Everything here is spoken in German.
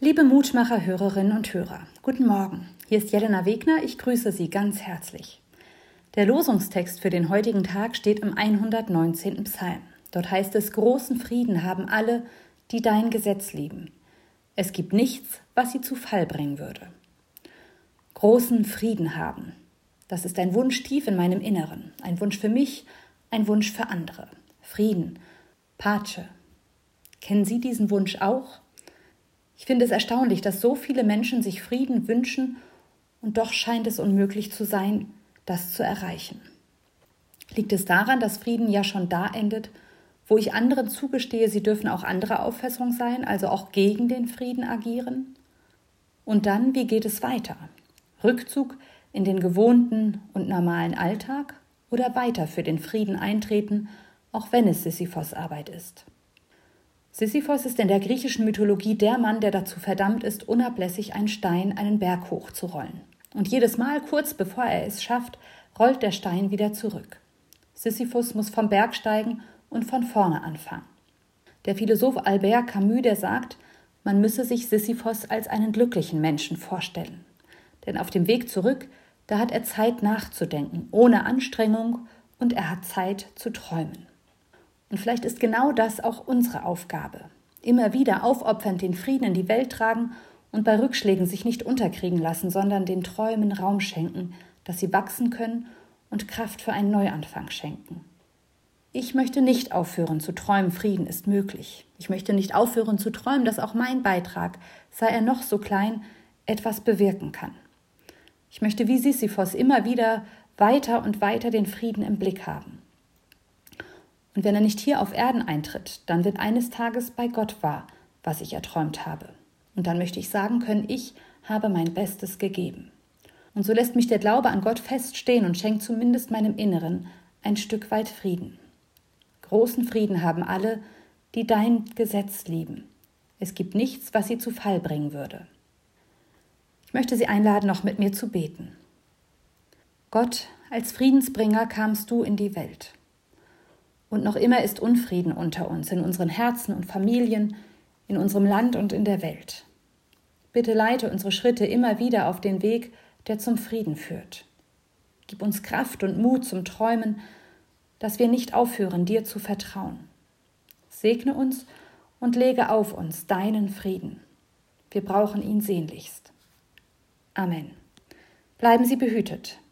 Liebe Mutmacher, Hörerinnen und Hörer, guten Morgen. Hier ist Jelena Wegner, ich grüße Sie ganz herzlich. Der Losungstext für den heutigen Tag steht im 119. Psalm. Dort heißt es: Großen Frieden haben alle, die dein Gesetz lieben. Es gibt nichts, was sie zu Fall bringen würde. Großen Frieden haben. Das ist ein Wunsch tief in meinem Inneren. Ein Wunsch für mich, ein Wunsch für andere. Frieden. Pace. Kennen Sie diesen Wunsch auch? Ich finde es erstaunlich, dass so viele Menschen sich Frieden wünschen und doch scheint es unmöglich zu sein, das zu erreichen. Liegt es daran, dass Frieden ja schon da endet, wo ich anderen zugestehe, sie dürfen auch anderer Auffassung sein, also auch gegen den Frieden agieren? Und dann, wie geht es weiter? Rückzug in den gewohnten und normalen Alltag oder weiter für den Frieden eintreten, auch wenn es Sisyphos Arbeit ist? Sisyphos ist in der griechischen Mythologie der Mann, der dazu verdammt ist, unablässig einen Stein einen Berg hochzurollen. Und jedes Mal, kurz bevor er es schafft, rollt der Stein wieder zurück. Sisyphus muss vom Berg steigen und von vorne anfangen. Der Philosoph Albert Camus, der sagt, man müsse sich Sisyphos als einen glücklichen Menschen vorstellen. Denn auf dem Weg zurück, da hat er Zeit nachzudenken, ohne Anstrengung, und er hat Zeit zu träumen. Und vielleicht ist genau das auch unsere Aufgabe. Immer wieder aufopfernd den Frieden in die Welt tragen und bei Rückschlägen sich nicht unterkriegen lassen, sondern den Träumen Raum schenken, dass sie wachsen können und Kraft für einen Neuanfang schenken. Ich möchte nicht aufhören zu träumen, Frieden ist möglich. Ich möchte nicht aufhören zu träumen, dass auch mein Beitrag, sei er noch so klein, etwas bewirken kann. Ich möchte wie Sisyphos immer wieder weiter und weiter den Frieden im Blick haben. Und wenn er nicht hier auf Erden eintritt, dann wird eines Tages bei Gott wahr, was ich erträumt habe. Und dann möchte ich sagen können, ich habe mein Bestes gegeben. Und so lässt mich der Glaube an Gott feststehen und schenkt zumindest meinem Inneren ein Stück weit Frieden. Großen Frieden haben alle, die dein Gesetz lieben. Es gibt nichts, was sie zu Fall bringen würde. Ich möchte Sie einladen, noch mit mir zu beten. Gott, als Friedensbringer kamst du in die Welt. Und noch immer ist Unfrieden unter uns, in unseren Herzen und Familien, in unserem Land und in der Welt. Bitte leite unsere Schritte immer wieder auf den Weg, der zum Frieden führt. Gib uns Kraft und Mut zum Träumen, dass wir nicht aufhören, dir zu vertrauen. Segne uns und lege auf uns deinen Frieden. Wir brauchen ihn sehnlichst. Amen. Bleiben Sie behütet.